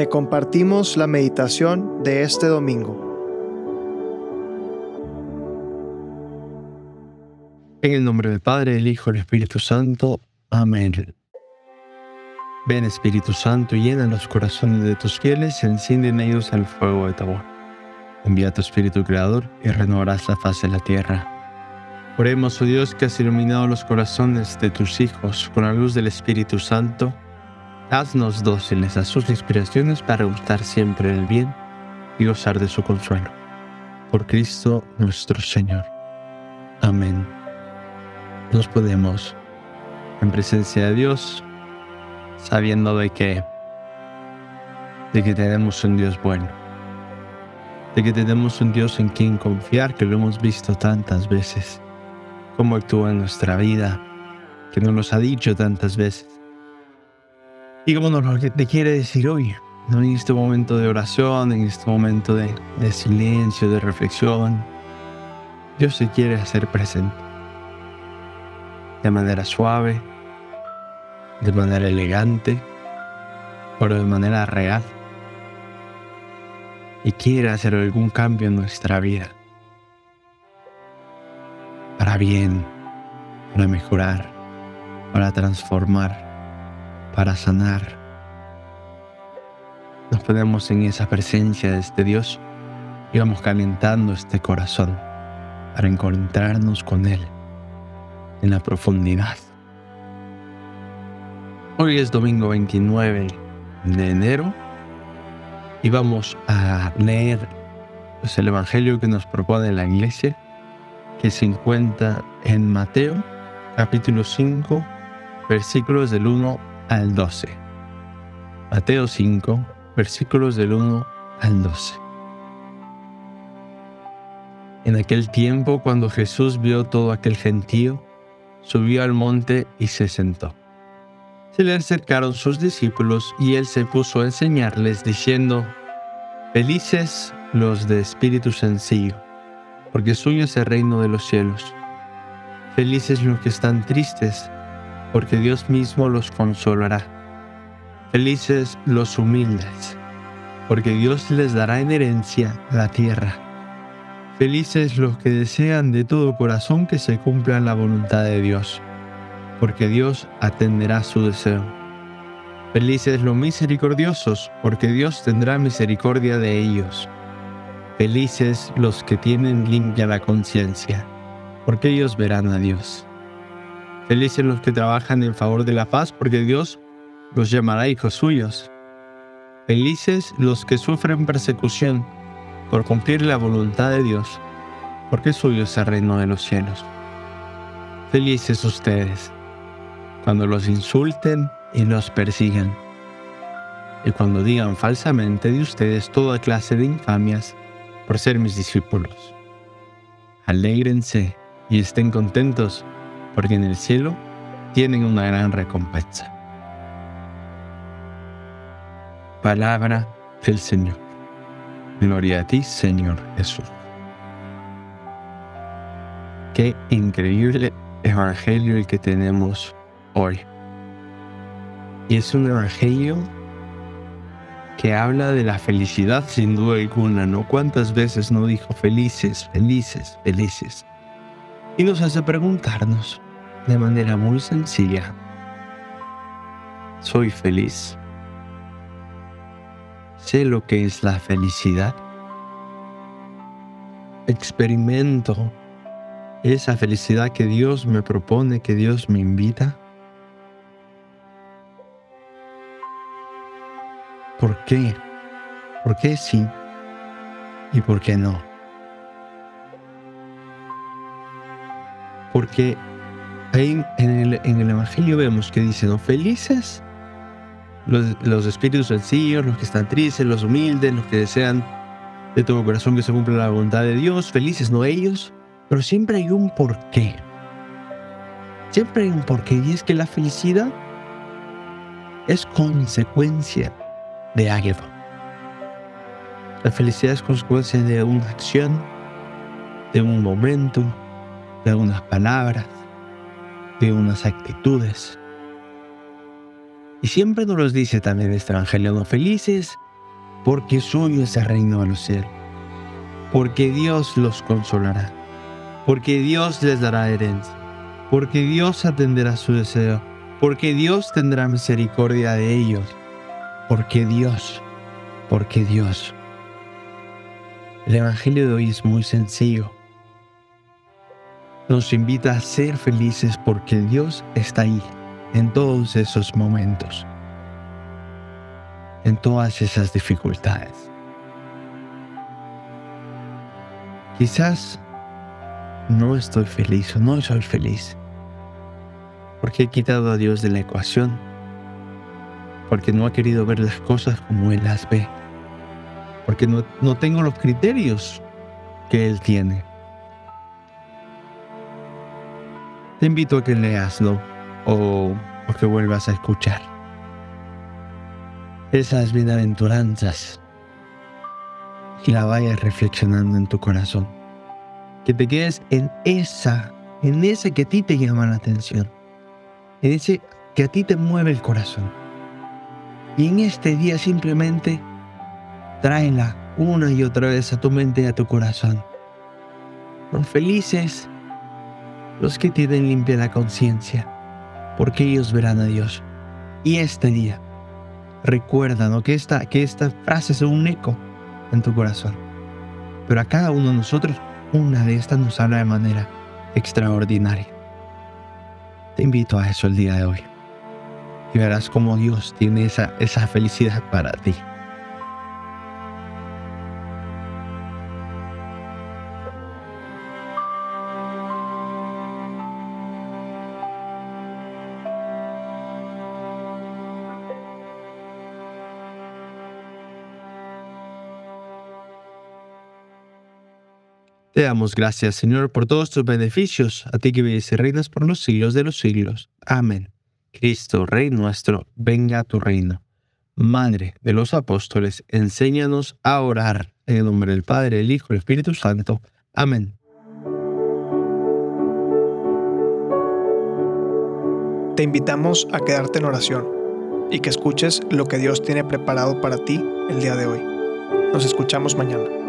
Te compartimos la meditación de este domingo. En el nombre del Padre, del Hijo y del Espíritu Santo. Amén. Ven Espíritu Santo, llena los corazones de tus fieles y enciende en ellos el fuego de tu amor. Envía tu Espíritu Creador y renovarás la faz de la tierra. Oremos, oh Dios, que has iluminado los corazones de tus hijos con la luz del Espíritu Santo. Haznos dóciles a sus inspiraciones para gustar siempre el bien y gozar de su consuelo. Por Cristo nuestro Señor. Amén. Nos podemos, en presencia de Dios, sabiendo de que, de que tenemos un Dios bueno, de que tenemos un Dios en quien confiar, que lo hemos visto tantas veces, cómo actúa en nuestra vida, que nos lo ha dicho tantas veces. Y como nos lo te quiere decir hoy, en este momento de oración, en este momento de, de silencio, de reflexión, Dios se quiere hacer presente. De manera suave, de manera elegante, pero de manera real. Y quiere hacer algún cambio en nuestra vida. Para bien, para mejorar, para transformar, para sanar. Nos ponemos en esa presencia de este Dios y vamos calentando este corazón para encontrarnos con Él en la profundidad Hoy es domingo 29 de enero y vamos a leer pues, el Evangelio que nos propone la iglesia, que se encuentra en Mateo capítulo 5, versículos del 1 al 12. Mateo 5, versículos del 1 al 12. En aquel tiempo, cuando Jesús vio todo aquel gentío, subió al monte y se sentó se le acercaron sus discípulos y él se puso a enseñarles diciendo, Felices los de espíritu sencillo, porque suyo es el reino de los cielos. Felices los que están tristes, porque Dios mismo los consolará. Felices los humildes, porque Dios les dará en herencia la tierra. Felices los que desean de todo corazón que se cumpla la voluntad de Dios porque Dios atenderá su deseo. Felices los misericordiosos, porque Dios tendrá misericordia de ellos. Felices los que tienen limpia la conciencia, porque ellos verán a Dios. Felices los que trabajan en favor de la paz, porque Dios los llamará hijos suyos. Felices los que sufren persecución por cumplir la voluntad de Dios, porque suyo es el reino de los cielos. Felices ustedes cuando los insulten y los persigan, y cuando digan falsamente de ustedes toda clase de infamias por ser mis discípulos. Alégrense y estén contentos, porque en el cielo tienen una gran recompensa. Palabra del Señor. Gloria a ti, Señor Jesús. Qué increíble evangelio el que tenemos hoy. Y es un evangelio que habla de la felicidad sin duda alguna, ¿no? ¿Cuántas veces no dijo felices, felices, felices? Y nos hace preguntarnos de manera muy sencilla, ¿soy feliz? ¿Sé lo que es la felicidad? ¿Experimento esa felicidad que Dios me propone, que Dios me invita? ¿Por qué? ¿Por qué sí? ¿Y por qué no? Porque ahí en el, en el Evangelio vemos que dice, ¿no? Felices los, los, espíritus sencillos, los que están tristes, los humildes, los que desean de todo corazón que se cumpla la voluntad de Dios, felices no ellos, pero siempre hay un porqué. Siempre hay un porqué y es que la felicidad es consecuencia de algo. La felicidad es consecuencia de una acción, de un momento, de unas palabras, de unas actitudes. Y siempre nos los dice también este evangelio, no felices porque suyo es el reino de los cielos, porque Dios los consolará, porque Dios les dará herencia, porque Dios atenderá su deseo, porque Dios tendrá misericordia de ellos, porque Dios, porque Dios. El Evangelio de hoy es muy sencillo. Nos invita a ser felices porque Dios está ahí en todos esos momentos en todas esas dificultades. Quizás no estoy feliz o no soy feliz porque he quitado a Dios de la ecuación, porque no ha querido ver las cosas como Él las ve, porque no, no tengo los criterios que Él tiene. Te invito a que leaslo o, o que vuelvas a escuchar esas bienaventuranzas y la vayas reflexionando en tu corazón. Que te quedes en esa, en ese que a ti te llama la atención, en ese que a ti te mueve el corazón. Y en este día simplemente tráela una y otra vez a tu mente y a tu corazón. Son felices los que tienen limpia la conciencia, porque ellos verán a Dios. Y este día recuerda ¿no? que, esta, que esta frase es un eco en tu corazón. Pero a cada uno de nosotros, una de estas nos habla de manera extraordinaria. Te invito a eso el día de hoy. Y verás cómo Dios tiene esa, esa felicidad para ti. Te damos gracias, Señor, por todos tus beneficios, a ti que vives y reinas por los siglos de los siglos. Amén. Cristo, Rey nuestro, venga a tu reino. Madre de los apóstoles, enséñanos a orar. En el nombre del Padre, el Hijo y el Espíritu Santo. Amén. Te invitamos a quedarte en oración y que escuches lo que Dios tiene preparado para ti el día de hoy. Nos escuchamos mañana.